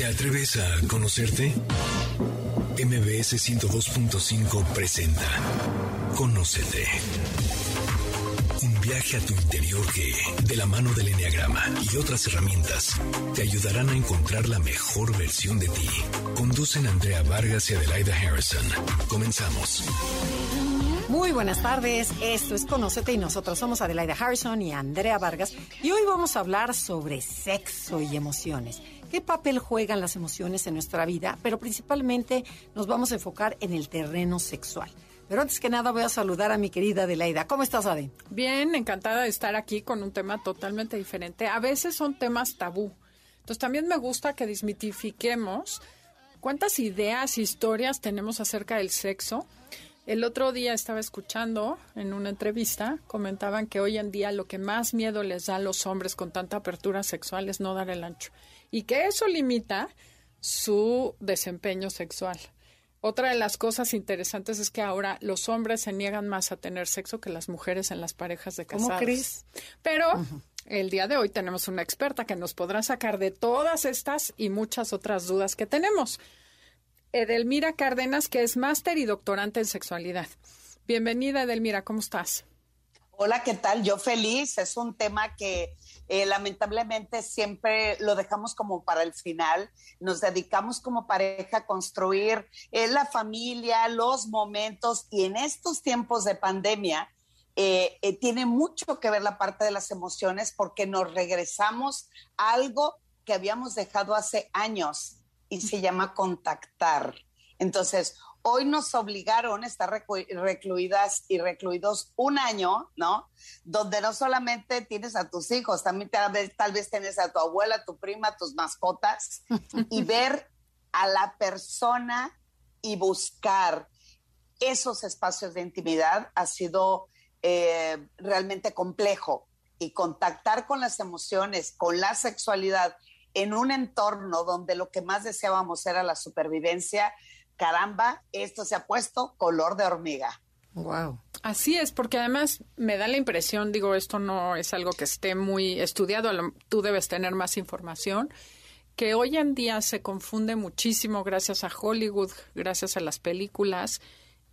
¿Te atreves a conocerte? MBS 102.5 presenta Conócete. Un viaje a tu interior que, de la mano del Enneagrama y otras herramientas, te ayudarán a encontrar la mejor versión de ti. Conducen Andrea Vargas y Adelaida Harrison. Comenzamos. Muy buenas tardes, esto es Conócete y nosotros somos Adelaida Harrison y Andrea Vargas y hoy vamos a hablar sobre sexo y emociones. ¿Qué papel juegan las emociones en nuestra vida? Pero principalmente nos vamos a enfocar en el terreno sexual. Pero antes que nada voy a saludar a mi querida Adelaida. ¿Cómo estás, Ade? Bien, encantada de estar aquí con un tema totalmente diferente. A veces son temas tabú. Entonces también me gusta que desmitifiquemos cuántas ideas, historias tenemos acerca del sexo. El otro día estaba escuchando en una entrevista, comentaban que hoy en día lo que más miedo les da a los hombres con tanta apertura sexual es no dar el ancho y que eso limita su desempeño sexual. Otra de las cosas interesantes es que ahora los hombres se niegan más a tener sexo que las mujeres en las parejas de casados. ¿Cómo crees? Pero el día de hoy tenemos una experta que nos podrá sacar de todas estas y muchas otras dudas que tenemos. Edelmira Cárdenas, que es máster y doctorante en sexualidad. Bienvenida, Edelmira, ¿cómo estás? Hola, ¿qué tal? Yo feliz. Es un tema que eh, lamentablemente siempre lo dejamos como para el final. Nos dedicamos como pareja a construir eh, la familia, los momentos y en estos tiempos de pandemia eh, tiene mucho que ver la parte de las emociones porque nos regresamos a algo que habíamos dejado hace años y se llama contactar. Entonces, Hoy nos obligaron a estar recluidas y recluidos un año, ¿no? Donde no solamente tienes a tus hijos, también tal vez, tal vez tienes a tu abuela, tu prima, tus mascotas, y ver a la persona y buscar esos espacios de intimidad ha sido eh, realmente complejo. Y contactar con las emociones, con la sexualidad, en un entorno donde lo que más deseábamos era la supervivencia, caramba, esto se ha puesto color de hormiga. Wow. Así es, porque además me da la impresión, digo, esto no es algo que esté muy estudiado, tú debes tener más información, que hoy en día se confunde muchísimo gracias a Hollywood, gracias a las películas,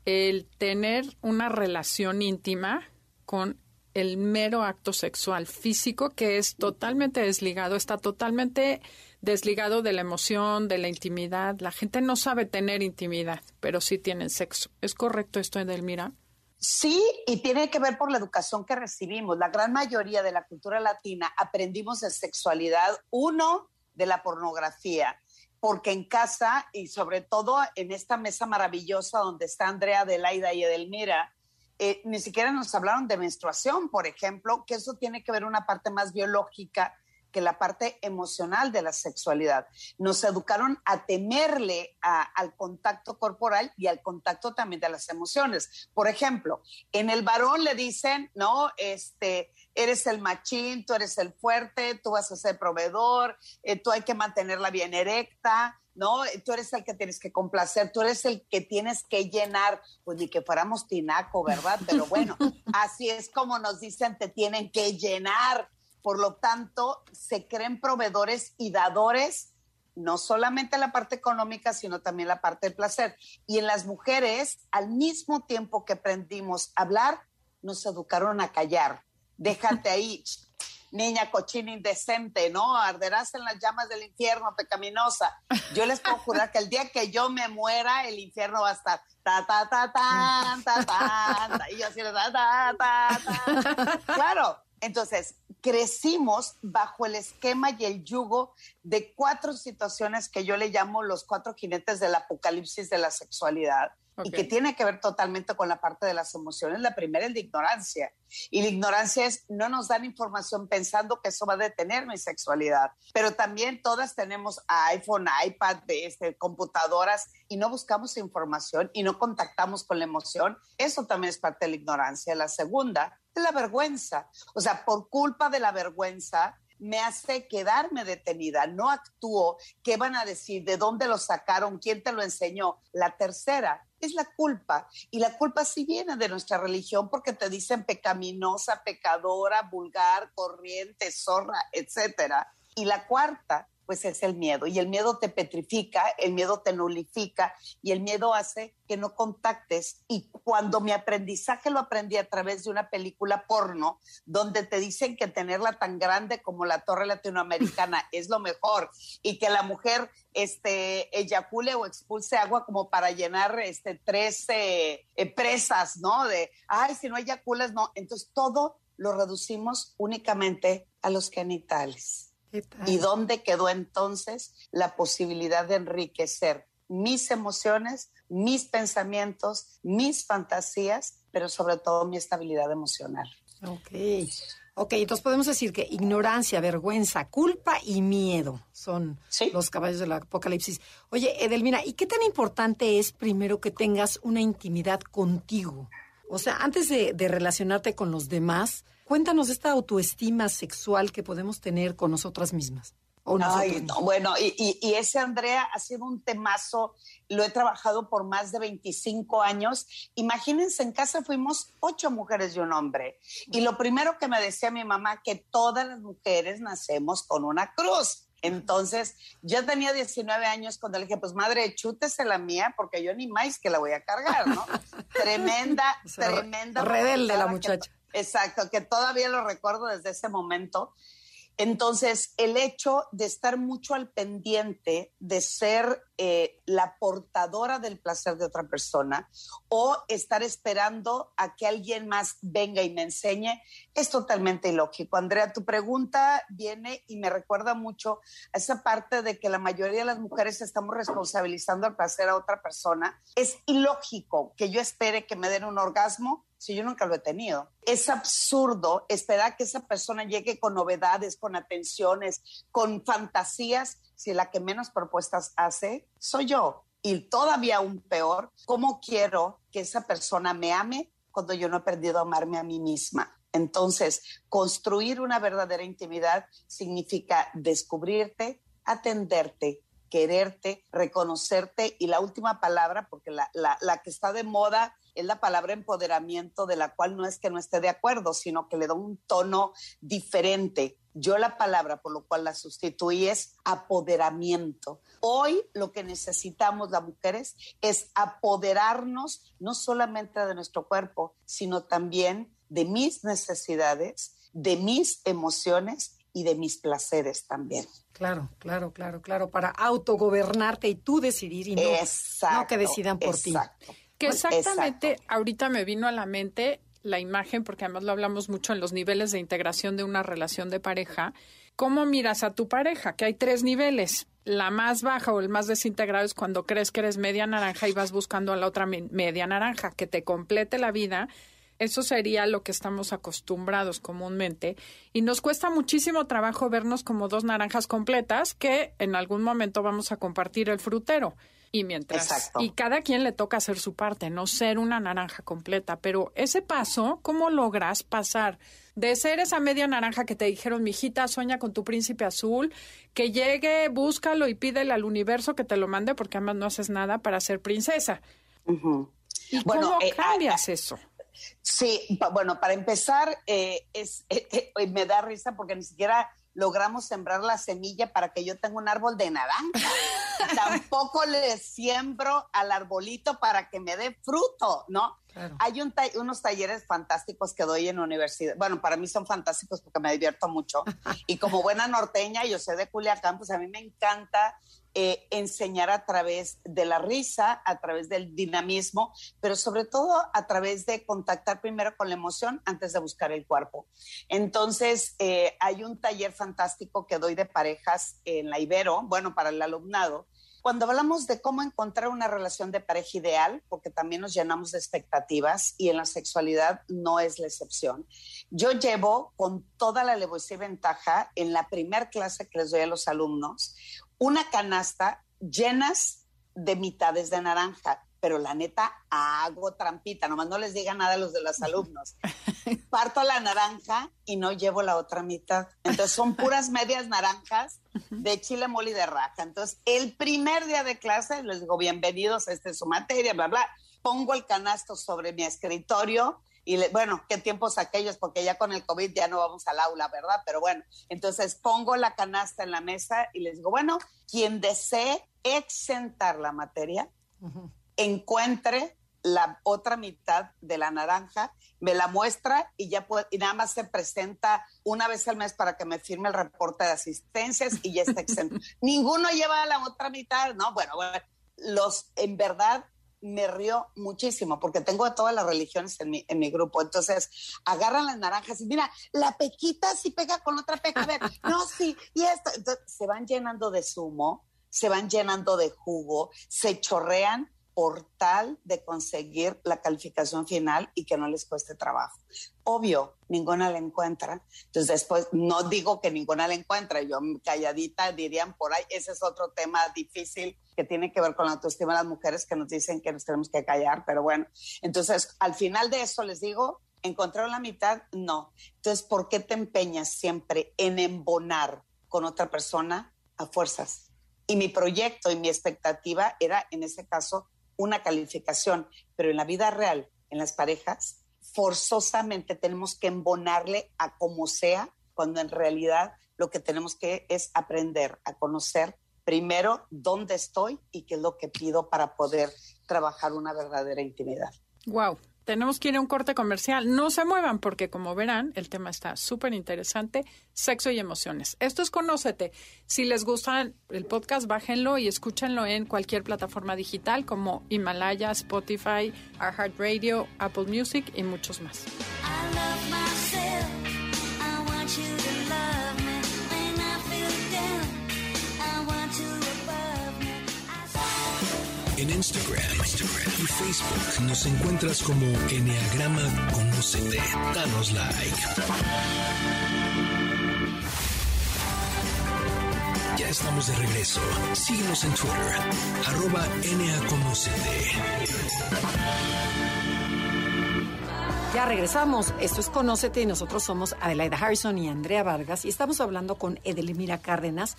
el tener una relación íntima con el mero acto sexual físico que es totalmente desligado, está totalmente desligado de la emoción, de la intimidad. La gente no sabe tener intimidad, pero sí tienen sexo. ¿Es correcto esto, Edelmira? Sí, y tiene que ver por la educación que recibimos. La gran mayoría de la cultura latina aprendimos de sexualidad, uno, de la pornografía, porque en casa y sobre todo en esta mesa maravillosa donde está Andrea, Adelaida y Edelmira, eh, ni siquiera nos hablaron de menstruación, por ejemplo, que eso tiene que ver una parte más biológica que la parte emocional de la sexualidad. Nos educaron a temerle al contacto corporal y al contacto también de las emociones. Por ejemplo, en el varón le dicen, no, este, eres el machín, tú eres el fuerte, tú vas a ser proveedor, eh, tú hay que mantenerla bien erecta, ¿no? Tú eres el que tienes que complacer, tú eres el que tienes que llenar, pues ni que fuéramos tinaco, ¿verdad? Pero bueno, así es como nos dicen, te tienen que llenar. Por lo tanto, se creen proveedores y dadores, no solamente la parte económica, sino también la parte del placer. Y en las mujeres, al mismo tiempo que aprendimos a hablar, nos educaron a callar. Déjate ahí, niña cochina indecente, ¿no? Arderás en las llamas del infierno, pecaminosa. Yo les puedo jurar que el día que yo me muera, el infierno va a estar ta ta ta ta ta y yo así ta ta. Claro, entonces crecimos bajo el esquema y el yugo de cuatro situaciones que yo le llamo los cuatro jinetes del apocalipsis de la sexualidad y que tiene que ver totalmente con la parte de las emociones. La primera es la ignorancia. Y la ignorancia es no nos dan información pensando que eso va a detener mi sexualidad. Pero también todas tenemos iPhone, iPad, este, computadoras y no buscamos información y no contactamos con la emoción. Eso también es parte de la ignorancia. La segunda es la vergüenza. O sea, por culpa de la vergüenza, me hace quedarme detenida, no actúo, ¿qué van a decir? ¿De dónde lo sacaron? ¿Quién te lo enseñó? La tercera es la culpa. Y la culpa sí viene de nuestra religión porque te dicen pecaminosa, pecadora, vulgar, corriente, zorra, etcétera. Y la cuarta pues es el miedo. Y el miedo te petrifica, el miedo te nulifica y el miedo hace que no contactes. Y cuando mi aprendizaje lo aprendí a través de una película porno, donde te dicen que tenerla tan grande como la torre latinoamericana es lo mejor y que la mujer este, eyacule o expulse agua como para llenar este, tres eh, presas, ¿no? De, ay, si no eyaculas, no. Entonces todo lo reducimos únicamente a los genitales. ¿Y dónde quedó entonces la posibilidad de enriquecer mis emociones, mis pensamientos, mis fantasías, pero sobre todo mi estabilidad emocional? Ok. Ok, entonces podemos decir que ignorancia, vergüenza, culpa y miedo son los caballos del apocalipsis. Oye, Edelmira, ¿y qué tan importante es primero que tengas una intimidad contigo? O sea, antes de, de relacionarte con los demás, Cuéntanos de esta autoestima sexual que podemos tener con nosotras mismas. bueno, y, ese Andrea ha sido un temazo, lo he trabajado por más de 25 años. Imagínense, en casa fuimos ocho mujeres y un hombre. Y lo primero que me decía mi mamá, que todas las mujeres nacemos con una cruz. Entonces, yo tenía 19 años cuando le dije, pues madre, chútese la mía, porque yo ni más que la voy a cargar, ¿no? tremenda, tremenda. Rebelde la muchacha. Exacto, que todavía lo recuerdo desde ese momento. Entonces, el hecho de estar mucho al pendiente de ser eh, la portadora del placer de otra persona o estar esperando a que alguien más venga y me enseñe es totalmente ilógico. Andrea, tu pregunta viene y me recuerda mucho a esa parte de que la mayoría de las mujeres estamos responsabilizando el placer a otra persona. Es ilógico que yo espere que me den un orgasmo si yo nunca lo he tenido. Es absurdo esperar que esa persona llegue con novedades, con atenciones, con fantasías, si la que menos propuestas hace soy yo. Y todavía aún peor, ¿cómo quiero que esa persona me ame cuando yo no he aprendido a amarme a mí misma? Entonces, construir una verdadera intimidad significa descubrirte, atenderte, quererte, reconocerte y la última palabra, porque la, la que está de moda es la palabra empoderamiento, de la cual no es que no esté de acuerdo, sino que le da un tono diferente. Yo la palabra por lo cual la sustituí es apoderamiento. Hoy lo que necesitamos las mujeres es apoderarnos no solamente de nuestro cuerpo, sino también de mis necesidades, de mis emociones y de mis placeres también. Claro, claro, claro, claro, para autogobernarte y tú decidir y no, no que decidan por exacto. ti. Que exactamente ahorita me vino a la mente la imagen, porque además lo hablamos mucho en los niveles de integración de una relación de pareja. ¿Cómo miras a tu pareja? Que hay tres niveles. La más baja o el más desintegrado es cuando crees que eres media naranja y vas buscando a la otra media naranja, que te complete la vida. Eso sería lo que estamos acostumbrados comúnmente. Y nos cuesta muchísimo trabajo vernos como dos naranjas completas que en algún momento vamos a compartir el frutero. Y mientras. Y cada quien le toca hacer su parte, no ser una naranja completa. Pero ese paso, ¿cómo logras pasar de ser esa media naranja que te dijeron, mijita, sueña con tu príncipe azul, que llegue, búscalo y pídele al universo que te lo mande, porque además no haces nada para ser princesa? ¿Y cómo eh, cambias eso? Sí, bueno, para empezar, eh, es, eh, me da risa porque ni siquiera logramos sembrar la semilla para que yo tenga un árbol de naranja. Tampoco le siembro al arbolito para que me dé fruto, ¿no? Hay unos talleres fantásticos que doy en universidad. Bueno, para mí son fantásticos porque me divierto mucho. y como buena norteña, yo soy de Culiacán, pues a mí me encanta eh, enseñar a través de la risa, a través del dinamismo, pero sobre todo a través de contactar primero con la emoción antes de buscar el cuerpo. Entonces, eh, hay un taller fantástico que doy de parejas en la Ibero, bueno, para el alumnado, cuando hablamos de cómo encontrar una relación de pareja ideal, porque también nos llenamos de expectativas y en la sexualidad no es la excepción, yo llevo con toda la alevosía y ventaja en la primer clase que les doy a los alumnos una canasta llenas de mitades de naranja, pero la neta hago trampita, nomás no les diga nada a los de los alumnos. Parto la naranja y no llevo la otra mitad. Entonces son puras medias naranjas de chile mole y de raja. Entonces el primer día de clase les digo, bienvenidos, esta es su materia, bla, bla. Pongo el canasto sobre mi escritorio y bueno, qué tiempos aquellos, porque ya con el COVID ya no vamos al aula, ¿verdad? Pero bueno, entonces pongo la canasta en la mesa y les digo, bueno, quien desee exentar la materia, encuentre la otra mitad de la naranja, me la muestra y ya puede, y nada más se presenta una vez al mes para que me firme el reporte de asistencias y ya está exento. Ninguno lleva la otra mitad, no, bueno, bueno, los en verdad me río muchísimo porque tengo todas las religiones en mi, en mi grupo. Entonces, agarran las naranjas y mira, la pequita sí pega con otra peca. A ver, no, sí, y esto. Entonces, se van llenando de zumo, se van llenando de jugo, se chorrean por tal de conseguir la calificación final y que no les cueste trabajo. Obvio, ninguna la encuentra. Entonces después, no digo que ninguna la encuentra, yo calladita dirían por ahí, ese es otro tema difícil que tiene que ver con la autoestima de las mujeres que nos dicen que nos tenemos que callar, pero bueno, entonces al final de eso les digo, ¿encontraron la mitad? No. Entonces, ¿por qué te empeñas siempre en embonar con otra persona a fuerzas? Y mi proyecto y mi expectativa era, en ese caso, una calificación, pero en la vida real, en las parejas, forzosamente tenemos que embonarle a como sea, cuando en realidad lo que tenemos que es aprender a conocer primero dónde estoy y qué es lo que pido para poder trabajar una verdadera intimidad. Wow, tenemos que ir a un corte comercial. No se muevan porque, como verán, el tema está súper interesante. Sexo y emociones. Esto es Conócete. Si les gusta el podcast, bájenlo y escúchenlo en cualquier plataforma digital como Himalaya, Spotify, iHeartRadio, Apple Music y muchos más. Instagram, y Facebook nos encuentras como Enneagrama Conocete. Danos like. Ya estamos de regreso. Síguenos en Twitter, arroba Conocete. Ya regresamos. Esto es Conócete y nosotros somos Adelaida Harrison y Andrea Vargas y estamos hablando con Edelmira Cárdenas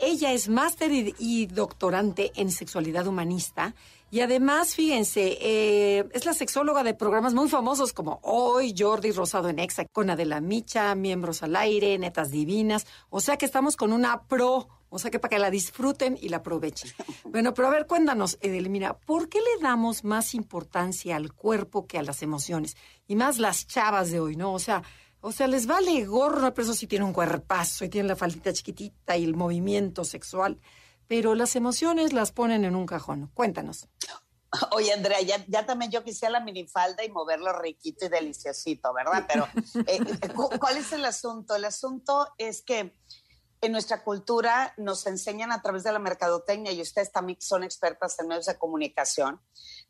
ella es máster y, doctorante en sexualidad humanista y además, fíjense, eh, es la sexóloga de programas muy famosos como Hoy, Jordi Rosado en Exa, con Adela Micha, Miembros al Aire, Netas Divinas. O sea que estamos con una pro, o sea que para que la disfruten y la aprovechen. Bueno, pero a ver, cuéntanos, Edelmira, ¿por qué le damos más importancia al cuerpo que a las emociones? Y más las chavas de hoy, ¿no? O sea, o sea, les vale gorro, pero eso sí tiene un cuerpazo y tiene la faldita chiquitita y el movimiento sexual. Pero las emociones las ponen en un cajón. Cuéntanos. Oye, Andrea, ya, también yo quisiera la minifalda y moverlo riquito y deliciosito, ¿verdad? Pero, eh, ¿cuál es el asunto? El asunto es que en nuestra cultura nos enseñan a través de la mercadotecnia, y ustedes también son expertas en medios de comunicación,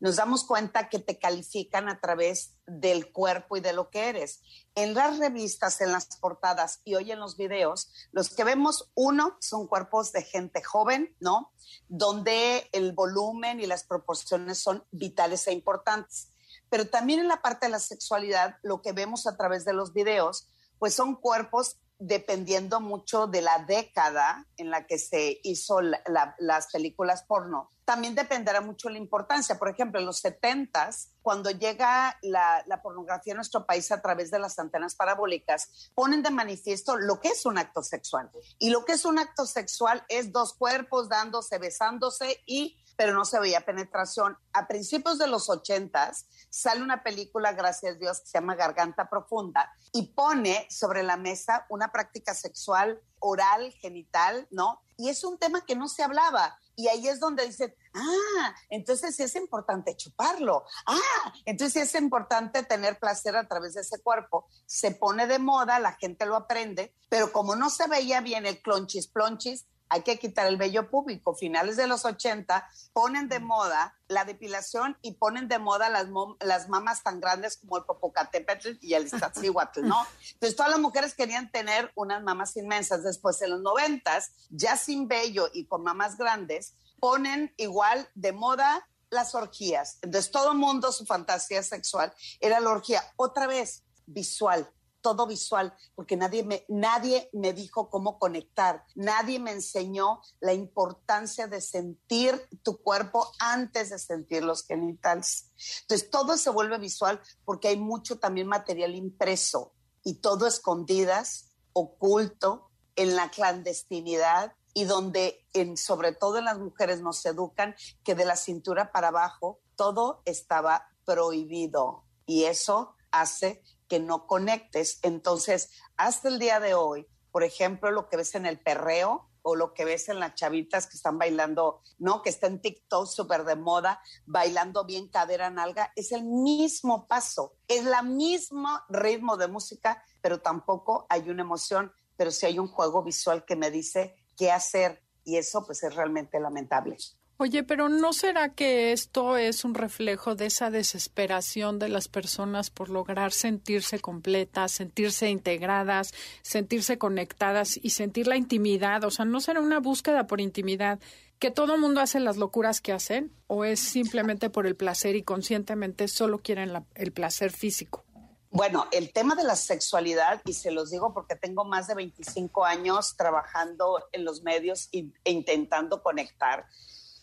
nos damos cuenta que te califican a través del cuerpo y de lo que eres. En las revistas, en las portadas y hoy en los videos, los que vemos, uno, son cuerpos de gente joven, ¿no? Donde el volumen y las proporciones son vitales e importantes. Pero también en la parte de la sexualidad, lo que vemos a través de los videos, pues son cuerpos dependiendo mucho de la década en la que se hizo las películas porno. También dependerá mucho la importancia. Por ejemplo, en los 70 cuando llega la, la, pornografía a nuestro país a través de las antenas parabólicas, ponen de manifiesto lo que es un acto sexual. Y lo que es un acto sexual es dos cuerpos dándose, besándose y pero no se veía penetración. A principios de los ochentas sale una película, gracias a Dios, que se llama Garganta Profunda y pone sobre la mesa una práctica sexual oral, genital, ¿no? Y es un tema que no se hablaba. Y ahí es donde dicen, ah, entonces sí es importante chuparlo. Ah, entonces sí es importante tener placer a través de ese cuerpo. Se pone de moda, la gente lo aprende, pero como no se veía bien el clonchis plonchis, hay que quitar el vello público. Finales de los 80 ponen de moda la depilación y ponen de moda las, las mamas tan grandes como el Popocatépetl y el Iztaccíhuatl, ¿no? Entonces todas las mujeres querían tener unas mamas inmensas. Después en los 90 ya sin vello y con mamas grandes, ponen igual de moda las orgías. Entonces todo el mundo, su fantasía sexual era la orgía. Otra vez, visual todo visual, porque nadie me, nadie me dijo cómo conectar, nadie me enseñó la importancia de sentir tu cuerpo antes de sentir los genitales. Entonces, todo se vuelve visual porque hay mucho también material impreso y todo escondidas, oculto, en la clandestinidad y donde sobre todo en las mujeres nos educan que de la cintura para abajo todo estaba prohibido y eso hace que no conectes. Entonces, hasta el día de hoy, por ejemplo, lo que ves en el perreo o lo que ves en las chavitas que están bailando, ¿no? Que está en TikTok súper de moda, bailando bien cadera nalga, es el mismo paso, es la mismo ritmo de música, pero tampoco hay una emoción, pero sí hay un juego visual que me dice qué hacer y eso pues es realmente lamentable. Oye, pero ¿no será que esto es un reflejo de esa desesperación de las personas por lograr sentirse completas, sentirse integradas, sentirse conectadas y sentir la intimidad? O sea, ¿no será una búsqueda por intimidad? ¿Que todo el mundo hace las locuras que hacen? ¿O es simplemente por el placer y conscientemente solo quieren el placer físico? Bueno, el tema de la sexualidad, y se los digo porque tengo más de 25 años trabajando en los medios e intentando conectar,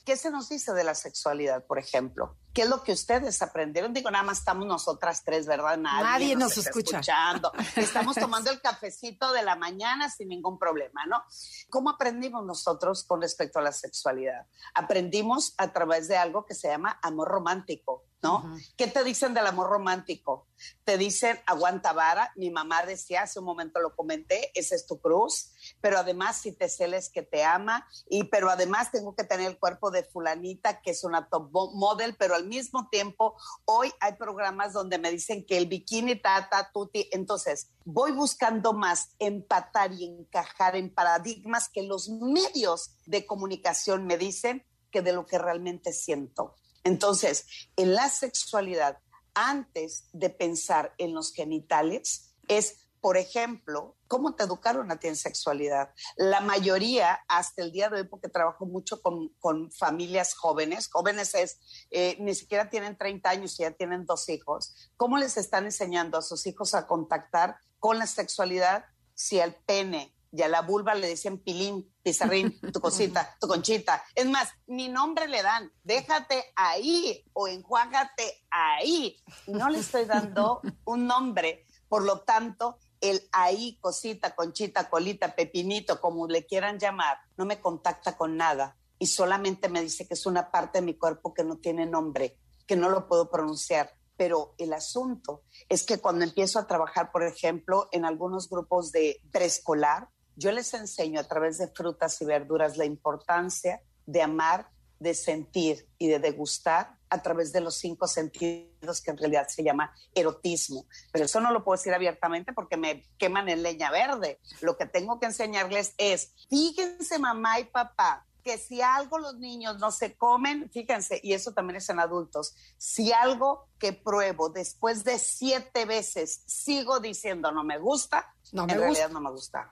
¿Qué se nos dice de la sexualidad, por ejemplo? ¿Qué es lo que ustedes aprendieron? Digo, nada más estamos nosotras tres, ¿verdad? Nadie, nos, escucha. Escuchando. Estamos tomando el cafecito de la mañana sin ningún problema, ¿no? ¿Cómo aprendimos nosotros con respecto a la sexualidad? Aprendimos a través de algo que se llama amor romántico. ¿no? ¿Qué te dicen del amor romántico? Te dicen aguanta vara. Mi mamá decía, hace un momento lo comenté, esa es tu cruz, pero además si te celes que te ama, y pero además tengo que tener el cuerpo de fulanita, que es una top model, pero al mismo tiempo hoy hay programas donde me dicen que el bikini tata, tuti, entonces voy buscando más empatar y encajar en paradigmas que los medios de comunicación me dicen que de lo que realmente siento. Entonces, en la sexualidad, antes de pensar en los genitales, es, por ejemplo, cómo te educaron a ti en sexualidad. La mayoría, hasta el día de hoy, porque trabajo mucho con, familias jóvenes, jóvenes es, eh, ni siquiera tienen 30 años y ya tienen dos hijos, ¿cómo les están enseñando a sus hijos a contactar con la sexualidad si el pene y a la vulva le dicen pilín, pizarrín, tu cosita, tu conchita. Es más, ni nombre le dan, déjate ahí o enjuágate ahí. no le estoy dando un nombre. Por lo tanto, el ahí, cosita, conchita, colita, pepinito, como le quieran llamar, no me contacta con nada y solamente me dice que es una parte de mi cuerpo que no tiene nombre, que no lo puedo pronunciar. Pero el asunto es que cuando empiezo a trabajar, por ejemplo, en algunos grupos de preescolar, yo les enseño a través de frutas y verduras la importancia de amar, de sentir y de degustar a través de los cinco sentidos que en realidad se llama erotismo. Pero eso no lo puedo decir abiertamente porque me queman en leña verde. Lo que tengo que enseñarles es, fíjense mamá y papá, que si algo los niños no se comen, fíjense, y eso también es en adultos, si algo que pruebo después de siete veces sigo diciendo no me gusta, en realidad no me gusta.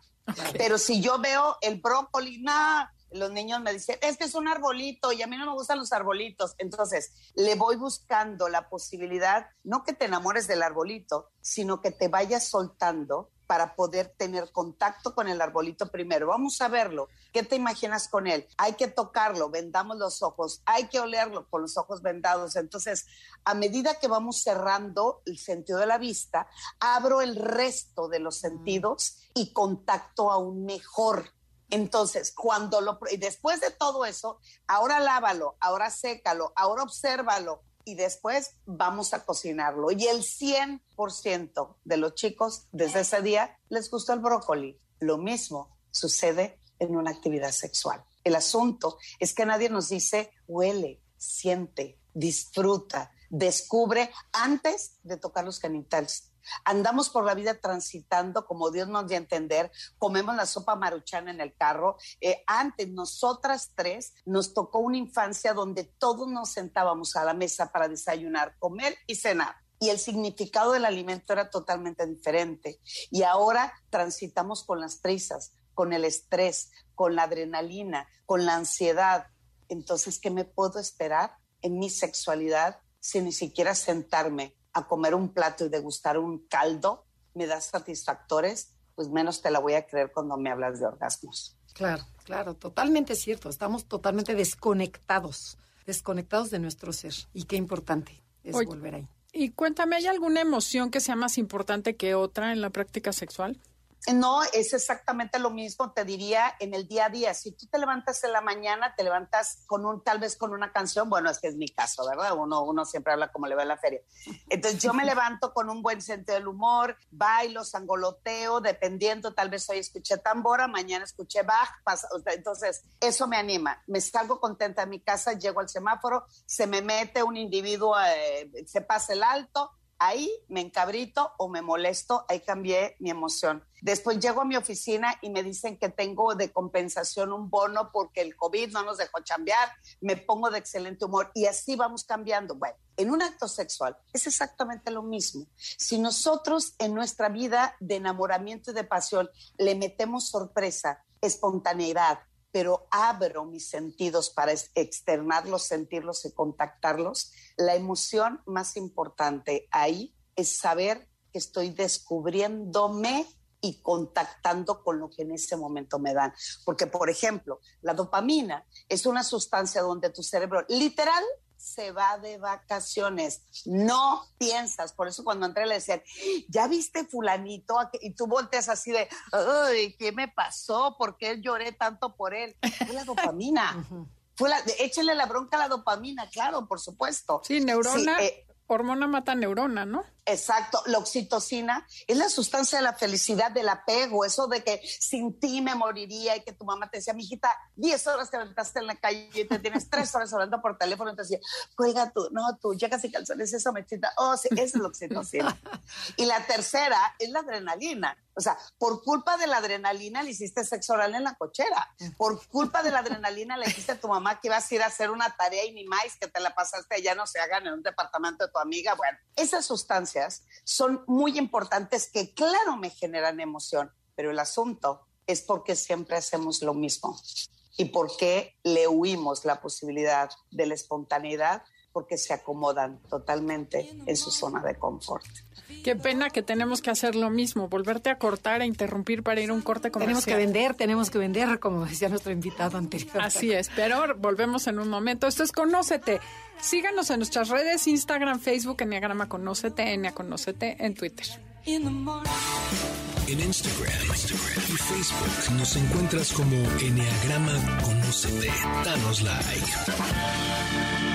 Pero si yo veo el brócoli, nada, los niños me dicen, es que es un arbolito y a mí no me gustan los arbolitos. Entonces, le voy buscando la posibilidad, no que te enamores del arbolito, sino que te vayas soltando para poder tener contacto con el arbolito primero. Vamos a verlo. ¿Qué te imaginas con él? Hay que tocarlo, vendamos los ojos, hay que olerlo con los ojos vendados. Entonces, a medida que vamos cerrando el sentido de la vista, abro el resto de los sentidos y contacto aún mejor. Entonces, cuando lo y después de todo eso, ahora lávalo, ahora sécalo, ahora obsérvalo, y después vamos a cocinarlo. Y el 100% de los chicos desde ese día les gustó el brócoli. Lo mismo sucede en una actividad sexual. El asunto es que nadie nos dice huele, siente, disfruta, descubre antes de tocar los genitales. Andamos por la vida transitando como Dios nos dio a entender, comemos la sopa maruchana en el carro. Eh, antes, nosotras tres, nos tocó una infancia donde todos nos sentábamos a la mesa para desayunar, comer y cenar y el significado del alimento era totalmente diferente. Y ahora transitamos con las prisas, con el estrés, con la adrenalina, con la ansiedad. Entonces, ¿qué me puedo esperar en mi sexualidad sin ni siquiera sentarme a comer un plato y degustar un caldo me da satisfactores, pues menos te la voy a creer cuando me hablas de orgasmos. Claro, claro, totalmente cierto. Estamos totalmente desconectados, desconectados de nuestro ser. Y qué importante es volver ahí. Y cuéntame, ¿hay alguna emoción que sea más importante que otra en la práctica sexual? No, es exactamente lo mismo, te diría, en el día a día. Si tú te levantas en la mañana, te levantas con un, tal vez con una canción, bueno, es que es mi caso, ¿verdad? Uno, uno siempre habla como le va en la feria. Entonces yo me levanto con un buen sentido del humor, bailo, sangoloteo, dependiendo, tal vez hoy escuché tambora, mañana escuché Bach, entonces eso me anima. Me salgo contenta de mi casa, llego al semáforo, se me mete un individuo, eh, se pasa el alto, ahí me encabrito o me molesto, ahí cambié mi emoción. Después llego a mi oficina y me dicen que tengo de compensación un bono porque el COVID no nos dejó chambear, me pongo de excelente humor y así vamos cambiando. Bueno, en un acto sexual es exactamente lo mismo. Si nosotros en nuestra vida de enamoramiento y de pasión le metemos sorpresa, espontaneidad, pero abro mis sentidos para externarlos, sentirlos y contactarlos, la emoción más importante ahí es saber que estoy descubriéndome y contactando con lo que en ese momento me dan. Porque, por ejemplo, la dopamina es una sustancia donde tu cerebro literal se va de vacaciones. No piensas. Por eso cuando entré le decían, ¿ya viste fulanito? Y tú volteas así de, ay, ¿qué me pasó? ¿Por qué lloré tanto por él? Fue la dopamina. Fue la, échenle la bronca a la dopamina, claro, por supuesto. Sí, neurona. Eh, hormona mata neurona, ¿no? Exacto, la oxitocina es la sustancia de la felicidad, del apego, eso de que sin ti me moriría y que tu mamá te decía, mijita, 10 horas te aventaste en la calle y te tienes 3 horas hablando por teléfono y te decía, cuelga tú, no, tú llegas y calzones, eso mechita, oh, sí, esa es la oxitocina. y la tercera es la adrenalina. O sea, por culpa de la adrenalina le hiciste sexo oral en la cochera. Por culpa de la adrenalina le dijiste a tu mamá que ibas a ir a hacer una tarea y ni más que te la pasaste allá no se hagan en un departamento de tu amiga. Bueno, esas son muy importantes que claro me generan emoción, pero el asunto es porque siempre hacemos lo mismo y porque le huimos la posibilidad de la espontaneidad porque se acomodan totalmente en su zona de confort. Qué pena que tenemos que hacer lo mismo, volverte a cortar e interrumpir para ir a un corte comercial. Tenemos que vender, tenemos que vender, como decía nuestro invitado anterior. Así es, pero volvemos en un momento. Esto es Conócete. Síganos en nuestras redes, Instagram, Facebook, Enneagrama Conócete, Ennea Conócete, en Twitter. En Instagram, Instagram, y Facebook nos encuentras como Enneagrama Conócete. Danos like.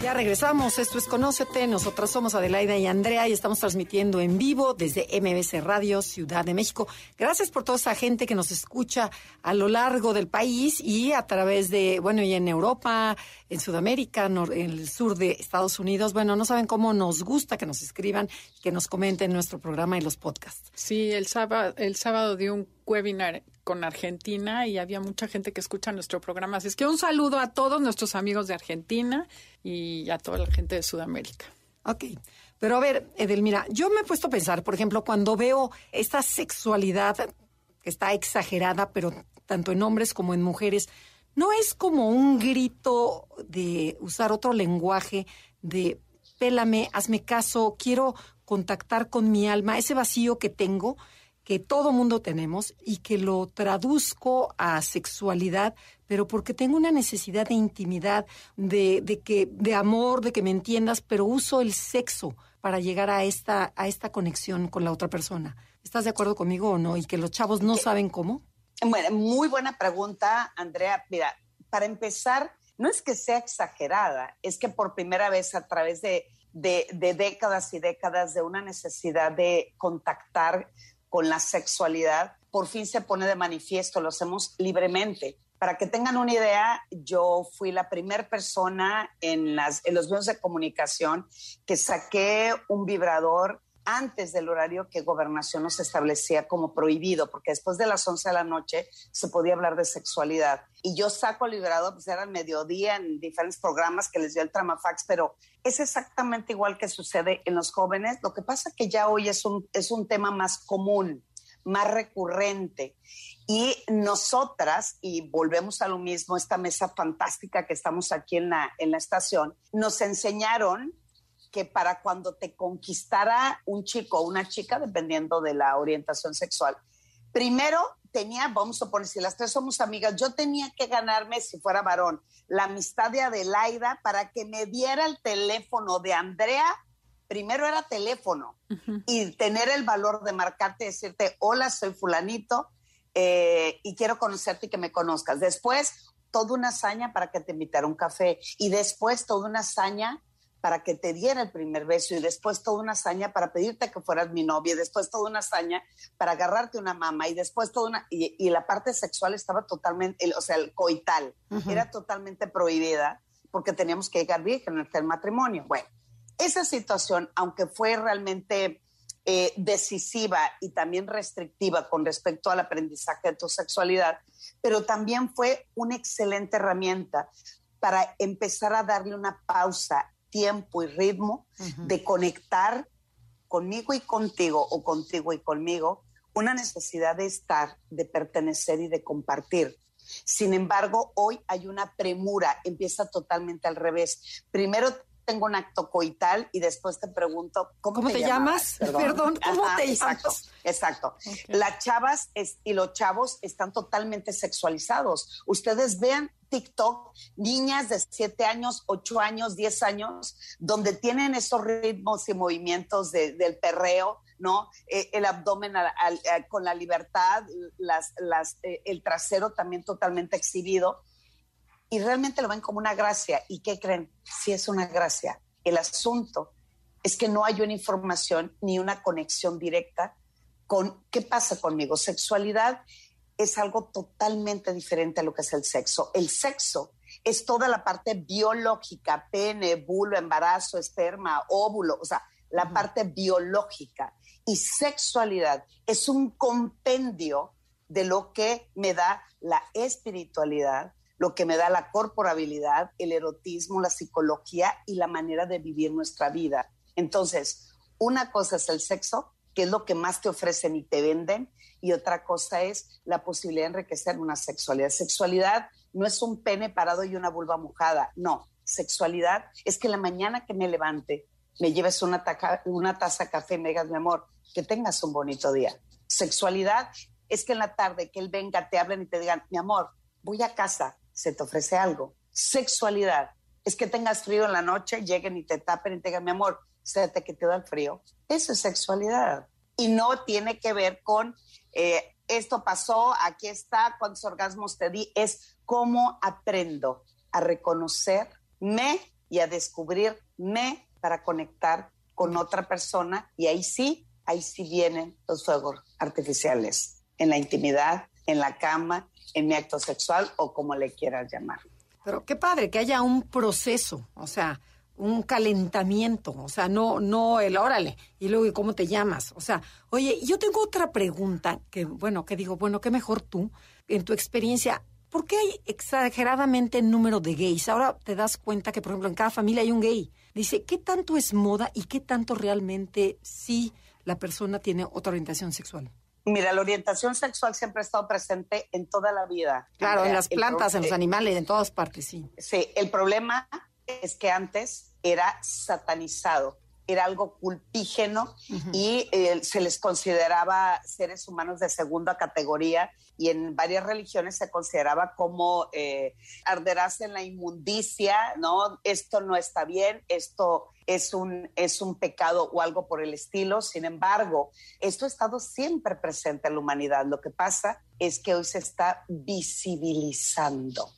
Ya regresamos, esto es Conócete, nosotros somos Adelaida y Andrea y estamos transmitiendo en vivo desde MBC Radio Ciudad de México. Gracias por toda esa gente que nos escucha a lo largo del país y a través de, bueno, y en Europa, en Sudamérica, en el sur de Estados Unidos. Bueno, no saben cómo nos gusta que nos escriban, que nos comenten nuestro programa y los podcasts. Sí, el sábado, el sábado dio un webinar con Argentina y había mucha gente que escucha nuestro programa. Así es que un saludo a todos nuestros amigos de Argentina y a toda la gente de Sudamérica. Ok. Pero a ver, Edelmira, yo me he puesto a pensar, por ejemplo, cuando veo esta sexualidad que está exagerada, pero tanto en hombres como en mujeres, ¿no es como un grito de usar otro lenguaje, de pélame, hazme caso, quiero contactar con mi alma, ese vacío que tengo? Que todo mundo tenemos y que lo traduzco a sexualidad, pero porque tengo una necesidad de intimidad, de, de, que, de amor, de que me entiendas, pero uso el sexo para llegar a esta, a esta conexión con la otra persona. ¿Estás de acuerdo conmigo o no? Y que los chavos no saben cómo. Bueno, muy buena pregunta, Andrea. Mira, para empezar, no es que sea exagerada, es que por primera vez a través de, de, de décadas y décadas de una necesidad de contactar con la sexualidad, por fin se pone de manifiesto, lo hacemos libremente. Para que tengan una idea, yo fui la primera persona en, en los medios de comunicación que saqué un vibrador antes del horario que gobernación nos establecía como prohibido, porque después de las 11 de la noche se podía hablar de sexualidad. Y yo saco el vibrador, pues era el mediodía en diferentes programas que les dio el Tramafax, pero es exactamente igual que sucede en los jóvenes. Lo que pasa que ya hoy es un, es un tema más común más recurrente. Y nosotras, y volvemos a lo mismo, esta mesa fantástica que estamos aquí en la, en la estación, nos enseñaron que para cuando te conquistara un chico o una chica, dependiendo de la orientación sexual, primero tenía, vamos a poner, si las tres somos amigas, yo tenía que ganarme, si fuera varón, la amistad de Adelaida para que me diera el teléfono de Andrea. Primero era teléfono y tener el valor de marcarte, decirte, hola, soy fulanito eh, y quiero conocerte y que me conozcas. Después, toda una hazaña para que te invitara un café y después toda una hazaña para que te diera el primer beso y después toda una hazaña para pedirte que fueras mi novia y después toda una hazaña para agarrarte una mamá y después toda una... Y, la parte sexual estaba totalmente, o sea, el coital era totalmente prohibida porque teníamos que llegar virgen hasta el matrimonio. Bueno, esa situación, aunque fue realmente eh, decisiva y también restrictiva con respecto al aprendizaje de tu sexualidad, pero también fue una excelente herramienta para empezar a darle una pausa tiempo y ritmo de conectar conmigo y contigo o contigo y conmigo, una necesidad de estar, de pertenecer y de compartir. Sin embargo, hoy hay una premura, empieza totalmente al revés. Primero tengo un acto coital y después te pregunto, ¿cómo, te, llamas? Perdón, ¿cómo te llamas? Exacto, exacto. Las chavas y los chavos están totalmente sexualizados. Ustedes vean TikTok, niñas de 7 años, 8 años, 10 años, donde tienen esos ritmos y movimientos del perreo, ¿no? Eh, el abdomen con la libertad, las, las, eh, el trasero también totalmente exhibido. Y realmente lo ven como una gracia. ¿Y qué creen? Sí es una gracia. El asunto es que no hay una información ni una conexión directa con qué pasa conmigo. Sexualidad es algo totalmente diferente a lo que es el sexo. El sexo es toda la parte biológica, pene, bulo, embarazo, esperma, óvulo, o sea, la parte biológica. Y sexualidad es un compendio de lo que me da la espiritualidad, lo que me da la corporabilidad, el erotismo, la psicología y la manera de vivir nuestra vida. Entonces, una cosa es el sexo, que es lo que más te ofrecen y te venden, y otra cosa es la posibilidad de enriquecer una sexualidad. Sexualidad no es un pene parado y una vulva mojada, no. Sexualidad es que la mañana que me levante me lleves una, una taza de café y me digas, mi amor, que tengas un bonito día. Sexualidad es que en la tarde que él venga, te hablen y te digan, mi amor, voy a casa, se te ofrece algo. Sexualidad es que tengas frío en la noche, lleguen y te tapen y te digan, mi amor, se te que te da el frío. Eso es sexualidad. Y no tiene que ver con eh, esto pasó, aquí está, cuántos orgasmos te di, es cómo aprendo a reconocerme y a descubrirme para conectar con otra persona y ahí sí, ahí sí vienen los fuegos artificiales, en la intimidad, en la cama, en mi acto sexual o como le quieras llamar. Pero qué padre que haya un proceso, o sea, un calentamiento, o sea, no, no el órale, y luego, ¿y cómo te llamas? O sea, oye, yo tengo otra pregunta, que bueno, que digo, bueno, qué mejor tú, en tu experiencia, ¿por qué hay exageradamente número de gays? Ahora te das cuenta que, por ejemplo, en cada familia hay un gay. Dice, ¿qué tanto es moda y qué tanto realmente sí la persona tiene otra orientación sexual? Mira, la orientación sexual siempre ha estado presente en toda la vida. Claro, en las plantas, en los animales, en todas partes, sí. Sí, el problema es que antes era satanizado, era algo culpígeno y eh, se les consideraba seres humanos de segunda categoría y en varias religiones se consideraba como eh, arderás en la inmundicia, ¿no? Esto no está bien, esto es un, es un pecado o algo por el estilo. Sin embargo, esto ha estado siempre presente en la humanidad. Lo que pasa es que hoy se está visibilizando.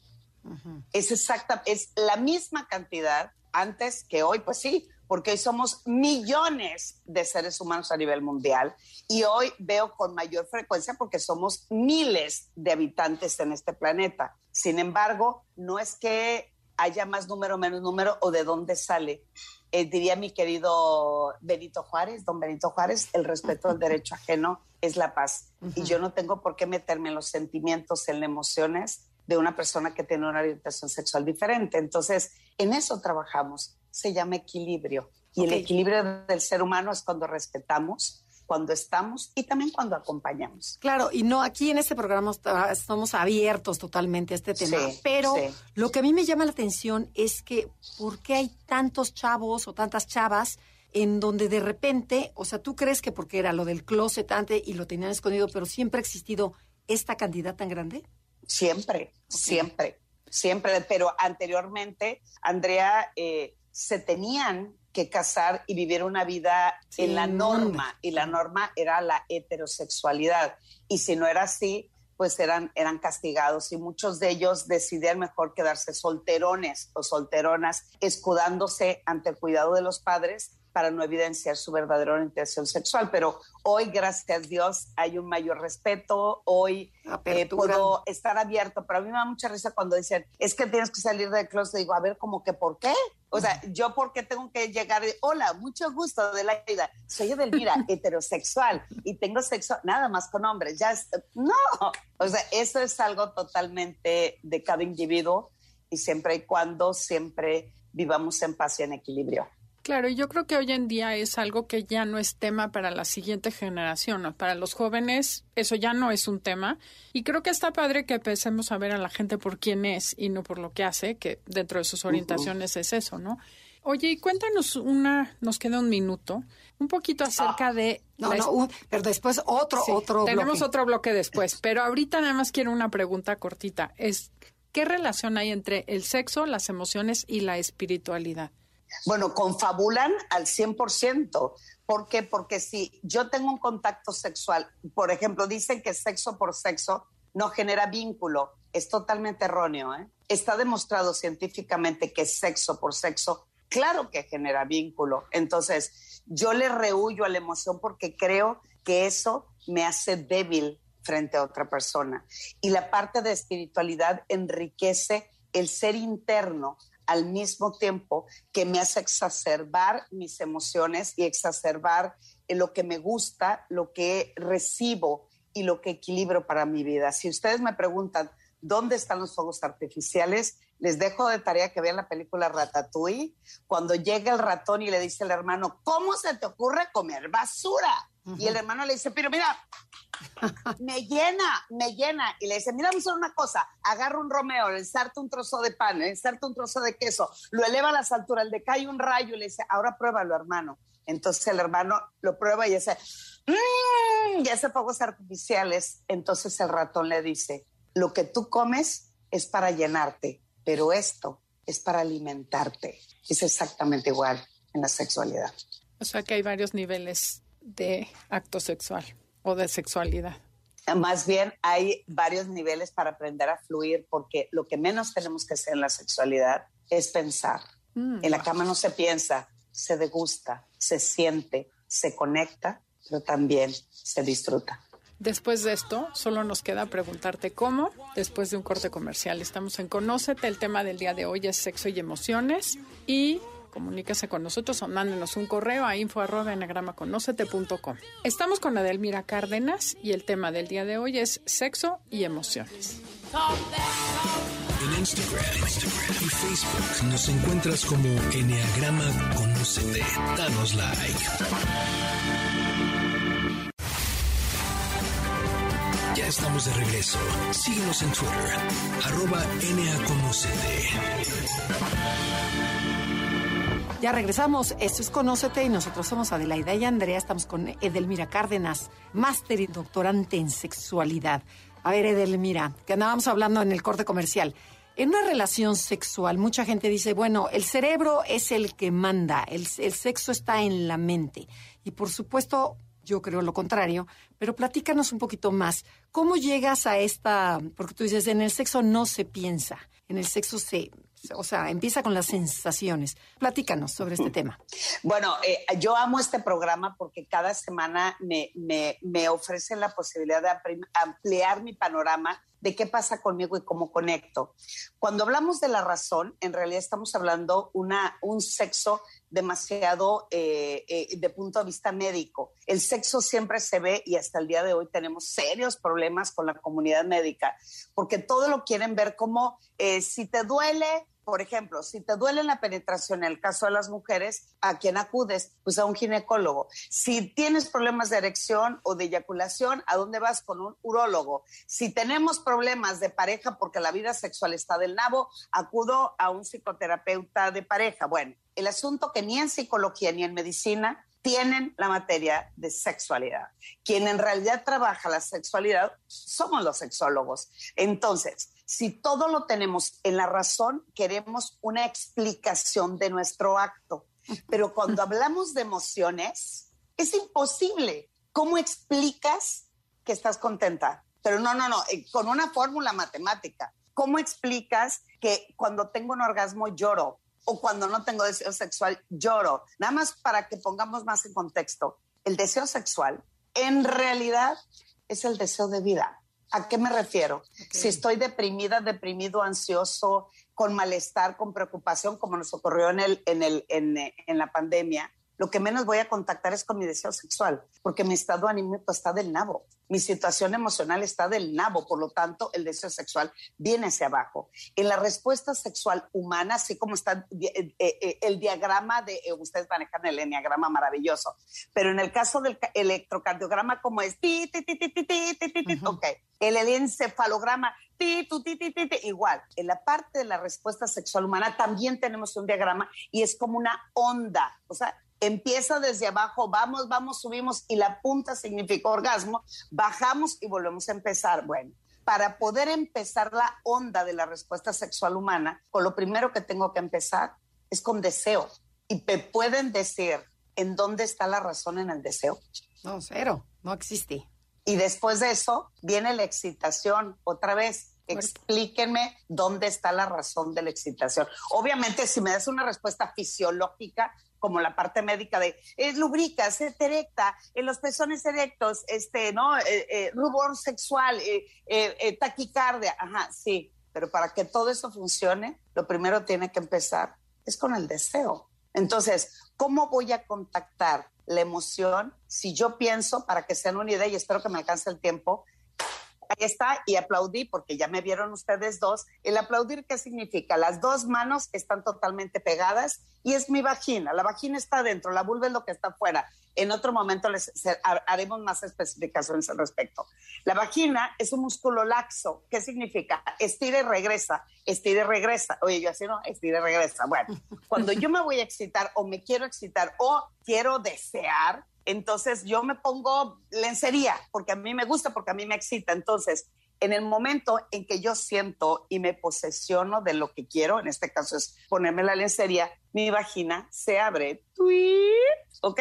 Es exacta, es la misma cantidad antes que hoy, pues sí, porque hoy somos millones de seres humanos a nivel mundial y hoy veo con mayor frecuencia porque somos miles de habitantes en este planeta. Sin embargo, no es que haya más número, menos número o de dónde sale. Eh, diría mi querido Benito Juárez, don Benito Juárez, el respeto al derecho ajeno es la paz. Y yo no tengo por qué meterme en los sentimientos, en las emociones de una persona que tiene una orientación sexual diferente. Entonces, en eso trabajamos. Se llama equilibrio. Y el equilibrio del ser humano es cuando respetamos cuando estamos y también cuando acompañamos. Claro, y no, aquí en este programa estamos abiertos totalmente a este tema, pero lo que a mí me llama la atención es que ¿por qué hay tantos chavos o tantas chavas en donde de repente, o sea, tú crees que porque era lo del closet antes y lo tenían escondido, pero siempre ha existido esta cantidad tan grande? Siempre, siempre, siempre, pero anteriormente, Andrea, eh, se tenían que casar y vivir una vida en la norma, y la norma era la heterosexualidad. Y si no era así, pues eran, eran castigados y muchos de ellos decidían mejor quedarse solterones o solteronas, escudándose ante el cuidado de los padres para no evidenciar su verdadera orientación sexual. Pero hoy, gracias a Dios, hay un mayor respeto. Hoy eh, puedo estar abierto. Pero a mí me da mucha risa cuando dicen, es que tienes que salir del closet. Digo, a ver, ¿cómo que por qué? O sea, yo por qué tengo que llegar hola, mucho gusto de la vida. Soy Edelmira, heterosexual y tengo sexo nada más con hombres. Ya, no. O sea, eso es algo totalmente de cada individuo y siempre y cuando siempre vivamos en paz y en equilibrio. Claro, y yo creo que hoy en día es algo que ya no es tema para la siguiente generación, Para los jóvenes eso ya no es un tema y creo que está padre que empecemos a ver a la gente por quién es y no por lo que hace, que dentro de sus orientaciones es eso, ¿no? Oye, y cuéntanos una, nos queda un minuto, un poquito acerca ah, de... No, no, pero después otro, otro Tenemos otro bloque después, pero ahorita nada más quiero una pregunta cortita. Es, ¿qué relación hay entre el sexo, las emociones y la espiritualidad? Bueno, confabulan al 100%. ¿Por qué? Porque si yo tengo un contacto sexual, por ejemplo, dicen que sexo por sexo no genera vínculo. Es totalmente erróneo. ¿eh? Está demostrado científicamente que sexo por sexo, claro que genera vínculo. Entonces, yo le rehuyo a la emoción porque creo que eso me hace débil frente a otra persona. Y la parte de espiritualidad enriquece el ser interno al mismo tiempo que me hace exacerbar mis emociones y exacerbar lo que me gusta, lo que recibo y lo que equilibro para mi vida. Si ustedes me preguntan dónde están los fuegos artificiales, les dejo de tarea que vean la película Ratatouille, cuando llega el ratón y le dice al hermano, ¿cómo se te ocurre comer basura? Y el hermano le dice, pero mira, me llena, me llena. Y le dice, mira, vamos a hacer una cosa, agarra un Romeo, le ensarte un trozo de pan, le ensarte un trozo de queso, lo eleva a las alturas, le cae un rayo y le dice, ahora pruébalo, hermano. Entonces el hermano lo prueba y dice, mmm, ya hace fuegos artificiales. Entonces el ratón le dice, lo que tú comes es para llenarte, pero esto es para alimentarte. Es exactamente igual en la sexualidad. O sea que hay varios niveles de acto sexual o de sexualidad? Más bien hay varios niveles para aprender a fluir porque lo que menos tenemos que hacer en la sexualidad es pensar. Mm. En la cama no se piensa, se degusta, se siente, se conecta, pero también se disfruta. Después de esto, solo nos queda preguntarte cómo, después de un corte comercial. Estamos en Conócete, el tema del día de hoy es sexo y emociones y comuníquese con nosotros o mándenos un correo a info arroba Estamos con Adelmira Cárdenas y el tema del día de hoy es sexo y emociones. En Instagram, y Facebook nos encuentras como Enneagrama Conócete. Danos like. Ya estamos de regreso. Síguenos en Twitter, arroba ya regresamos. Esto es Conócete y nosotros somos Adelaida y Andrea. Estamos con Edelmira Cárdenas, máster y doctorante en sexualidad. A ver, Edelmira, que andábamos hablando en el corte comercial. En una relación sexual, mucha gente dice, bueno, el cerebro es el que manda, el, el sexo está en la mente. Y por supuesto, yo creo lo contrario, pero platícanos un poquito más. ¿Cómo llegas a esta, porque tú dices, en el sexo no se piensa, en el sexo se, o sea, empieza con las sensaciones. Platícanos sobre este tema. Bueno, eh, yo amo este programa porque cada semana me, me, me ofrece la posibilidad de ampliar mi panorama de qué pasa conmigo y cómo conecto. Cuando hablamos de la razón, en realidad estamos hablando una, un sexo demasiado eh, eh, de punto de vista médico. El sexo siempre se ve y hasta el día de hoy tenemos serios problemas con la comunidad médica, porque todo lo quieren ver como si te duele, por ejemplo, si te duele la penetración, en el caso de las mujeres, ¿a quién acudes? Pues a un ginecólogo. Si tienes problemas de erección o de eyaculación, ¿a dónde vas? Con un urólogo. Si tenemos problemas de pareja porque la vida sexual está del nabo, acudo a un psicoterapeuta de pareja. Bueno, el asunto que ni en psicología ni en medicina tienen la materia de sexualidad. Quien en realidad trabaja la sexualidad somos los sexólogos. Entonces, si todo lo tenemos en la razón, queremos una explicación de nuestro acto. Pero cuando hablamos de emociones, es imposible. ¿Cómo explicas que estás contenta? Pero no, no, no, eh, con una fórmula matemática. ¿Cómo explicas que cuando tengo un orgasmo lloro? o cuando no tengo deseo sexual lloro. Nada más para que pongamos más en contexto, el deseo sexual en realidad es el deseo de vida. ¿A qué me refiero? Si estoy deprimida, deprimido, ansioso, con malestar, con preocupación, como nos ocurrió en, el, en, el, en, en la pandemia, lo que menos voy a contactar es con mi deseo sexual, porque mi estado anímico está del nabo, mi situación emocional está del nabo, por lo tanto el deseo sexual viene hacia abajo. En la respuesta sexual humana, así como está eh, eh, el diagrama de, eh, ustedes manejan el enneagrama maravilloso, pero en el caso del electrocardiograma, como es, ti, ti, ti, ti, ti, ti, ti, ti, ok, el encefalograma, ti, tu, ti, ti, ti, igual. En la parte de la respuesta sexual humana también tenemos un diagrama y es como una onda, o sea, empieza desde abajo, vamos, vamos, subimos y la punta significa orgasmo, bajamos y volvemos a empezar. Bueno, para poder empezar la onda de la respuesta sexual humana, con lo primero que tengo que empezar es con deseo. Y me pueden decir en dónde está la razón en el deseo. No, cero, no existe. Y después de eso viene la excitación otra vez. Explíquenme dónde está la razón de la excitación. Obviamente, si me das una respuesta fisiológica, como la parte médica de es lubrica, se erecta, en los pezones erectos, este, ¿no? Eh, eh, rubor sexual, eh, taquicardia, ajá, sí. Pero para que todo eso funcione, lo primero tiene que empezar es con el deseo. Entonces, ¿cómo voy a contactar la emoción si yo pienso, para que sean una idea, y espero que me alcance el tiempo, ahí está, y aplaudí porque ya me vieron ustedes dos. El aplaudir, ¿qué significa? Las dos manos están totalmente pegadas y es mi vagina. La vagina está adentro, la vulva es lo que está afuera. En otro momento les haremos más especificaciones al respecto. La vagina es un músculo laxo. ¿Qué significa? Estira y regresa, estira y regresa. Oye, yo así no, estira y regresa. Bueno, cuando yo me voy a excitar o me quiero excitar o quiero desear, entonces yo me pongo lencería porque a mí me gusta, porque a mí me excita. Entonces, en el momento en que yo siento y me posesiono de lo que quiero, en este caso es ponerme la lencería, mi vagina se abre, ¿ok?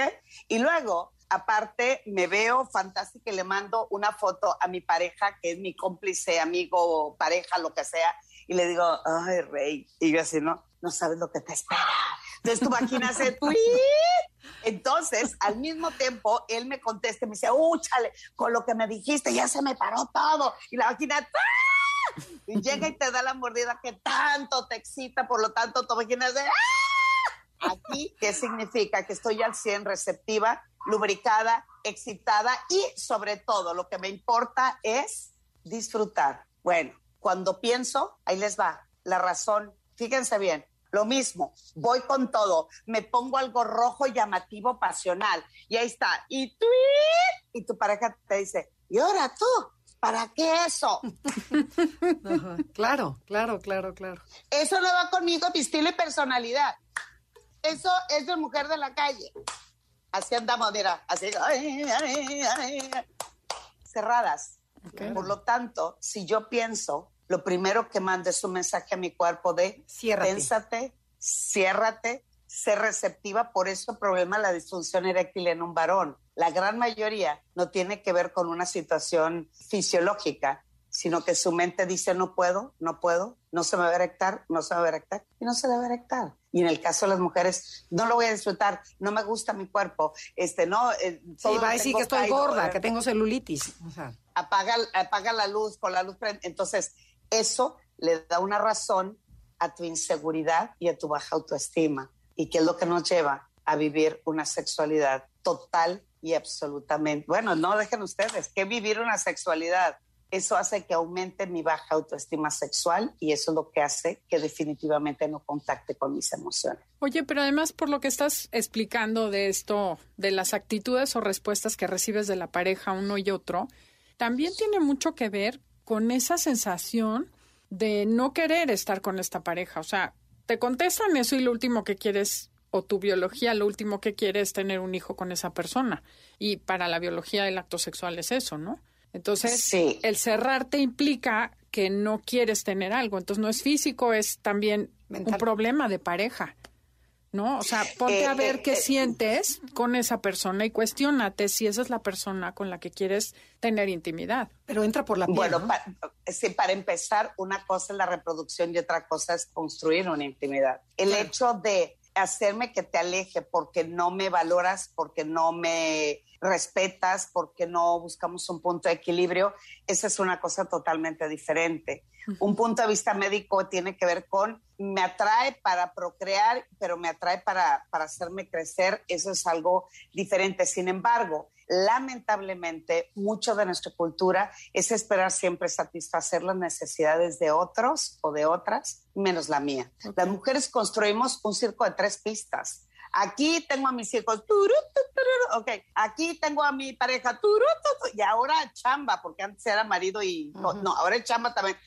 Y luego, aparte, me veo fantástica y le mando una foto a mi pareja, que es mi cómplice, amigo, pareja, lo que sea, y le digo, ay, rey, y yo así, no, no sabes lo que te espera. Entonces tu vagina hace tweet. Entonces, al mismo tiempo, él me contesta y me dice, úchale, con lo que me dijiste, ya se me paró todo. Y la vagina, y llega y te da la mordida que tanto te excita, por lo tanto, tu vagina hace, ¡Ah! Aquí, ¿qué significa? Que estoy al 100 receptiva, lubricada, excitada y sobre todo lo que me importa es disfrutar. Bueno, cuando pienso, ahí les va, la razón, fíjense bien, lo mismo, voy con todo, me pongo algo rojo, llamativo, pasional, y ahí está, y tú, y tu pareja te dice, ¿y ahora tú? ¿Para qué eso? Claro, claro, claro, claro. Eso no va conmigo, mi estilo y personalidad. Eso es de mujer de la calle. Así andamos, mira, así. cerradas. Por lo tanto, si yo pienso lo primero que mando es un mensaje a mi cuerpo de ciérrate. pénsate, ciérrate, sé receptiva. Por eso el problema la disfunción eréctil en un varón. La gran mayoría no tiene que ver con una situación fisiológica, sino que su mente dice no puedo, no puedo, no se me va a erectar, no se me va a erectar y no se debe erectar. Y en el caso de las mujeres, no lo voy a disfrutar, no me gusta mi cuerpo, este, no. Eh, sí, va a decir que estoy gorda, eh, que tengo celulitis. apaga, apaga la luz, con la luz Entonces, eso le da una razón a tu inseguridad y a tu baja autoestima. ¿Y qué es lo que nos lleva a vivir una sexualidad total y absolutamente? Bueno, no dejen ustedes, ¿qué vivir una sexualidad? eso hace que aumente mi baja autoestima sexual y eso es lo que hace que definitivamente no contacte con mis emociones. Oye, pero además por lo que estás explicando de esto, de las actitudes o respuestas que recibes de la pareja uno y otro, también tiene mucho que ver con esa sensación de no querer estar con esta pareja. O sea, te contestan eso y lo último que quieres o tu biología lo último que quiere es tener un hijo con esa persona. Y para la biología el acto sexual es eso, ¿no? Entonces, el cerrarte implica que no quieres tener algo. Entonces, no es físico, es también un problema de pareja. ¿No? O sea, ponte a eh, ver eh, qué eh, sientes con esa persona y cuestionate si esa es la persona con la que quieres tener intimidad. Pero entra por la piel. Bueno, sí, para empezar, una cosa es la reproducción y otra cosa es construir una intimidad. El hecho de hacerme que te aleje porque no me valoras, porque no me respetas, porque no buscamos un punto de equilibrio, esa es una cosa totalmente diferente. Un punto de vista médico tiene que ver con, me atrae para procrear, pero me atrae para, para hacerme crecer, eso es algo diferente. Sin embargo, lamentablemente, mucho de nuestra cultura es esperar siempre satisfacer las necesidades de otros o de otras, menos la mía. Las mujeres construimos un circo de tres pistas. Aquí tengo a mis hijos, ok, aquí tengo a mi pareja, y ahora chamba, porque antes era marido y no, ahora es chamba también,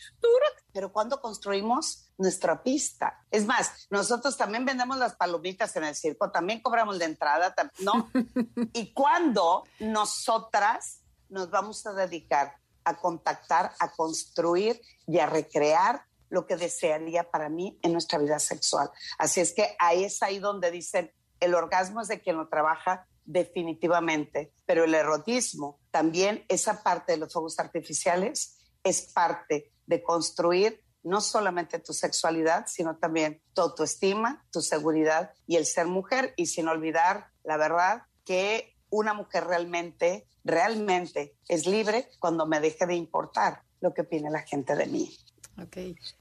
pero cuando construimos nuestra pista. Es más, nosotros también vendemos las palomitas en el circo, también cobramos de entrada, ¿no? y cuando nosotras nos vamos a dedicar a contactar, a construir y a recrear lo que desearía para mí en nuestra vida sexual. Así es que ahí es ahí donde dicen, el orgasmo es de quien lo trabaja definitivamente, pero el erotismo, también esa parte de los fuegos artificiales, es parte de construir no solamente tu sexualidad, sino también tu autoestima, tu seguridad y el ser mujer, y sin olvidar la verdad que una mujer realmente, realmente es libre cuando me deje de importar lo que opine la gente de mí. Ok.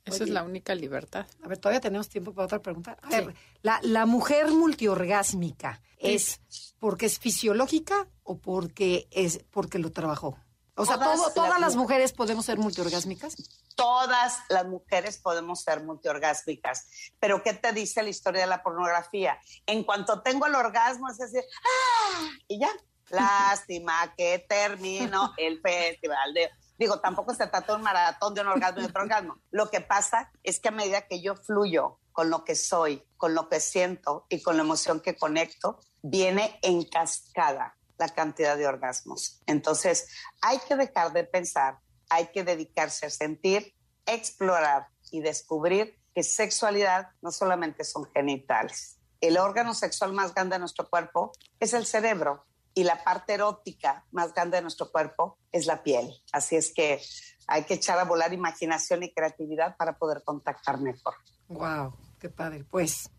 Esa es la única libertad. A ver, todavía tenemos tiempo para otra pregunta. A ver, la, la, mujer multiorgásmica, ¿es porque es fisiológica o porque es porque lo trabajó? O sea, todas las mujeres podemos ser multiorgásmicas. Todas las mujeres podemos ser multiorgásmicas. Pero ¿qué te dice la historia de la pornografía? En cuanto tengo el orgasmo, es decir, ¡ah! Y ya. Lástima que termino el festival de Digo, tampoco se trata de un maratón de un orgasmo y otro orgasmo. Lo que pasa es que a medida que yo fluyo con lo que soy, con lo que siento y con la emoción que conecto, viene en cascada la cantidad de orgasmos. Entonces, hay que dejar de pensar, hay que dedicarse a sentir, explorar y descubrir que sexualidad no solamente son genitales. El órgano sexual más grande de nuestro cuerpo es el cerebro y la parte erótica más grande de nuestro cuerpo es la piel. Así es que hay que echar a volar imaginación y creatividad para poder contactar mejor. Wow, qué padre. Pues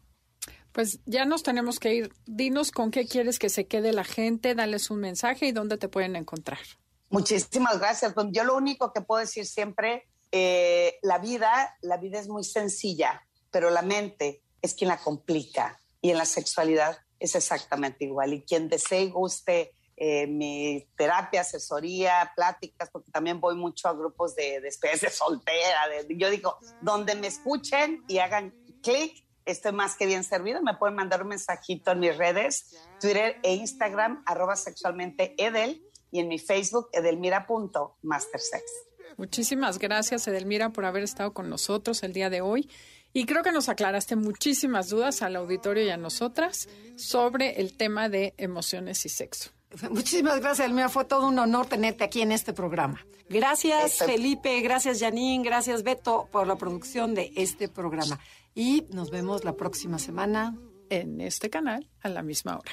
pues ya nos tenemos que ir. Dinos con qué quieres que se quede la gente, dales un mensaje y dónde te pueden encontrar. Muchísimas gracias. Yo lo único que puedo decir siempre, eh, la vida, la vida es muy sencilla, pero la mente es quien la complica. Y en la sexualidad es exactamente igual. Y quien desee y guste eh, mi terapia, asesoría, pláticas, porque también voy mucho a grupos de, de de soltera. yo digo, donde me escuchen y hagan clic, estoy más que bien servido. Me pueden mandar un mensajito en mis redes, Twitter e Instagram, arroba sexualmente Edel, y en mi Facebook, edelmira.mastersex. Muchísimas gracias, Edelmira, por haber estado con nosotros el día de hoy. Y creo que nos aclaraste muchísimas dudas al auditorio y a nosotras sobre el tema de emociones y sexo. Muchísimas gracias, Elmira. Fue todo un honor tenerte aquí en este programa. Gracias, Felipe. Gracias, Janine. Gracias, Beto, por la producción de este programa. Y nos vemos la próxima semana en este canal a la misma hora.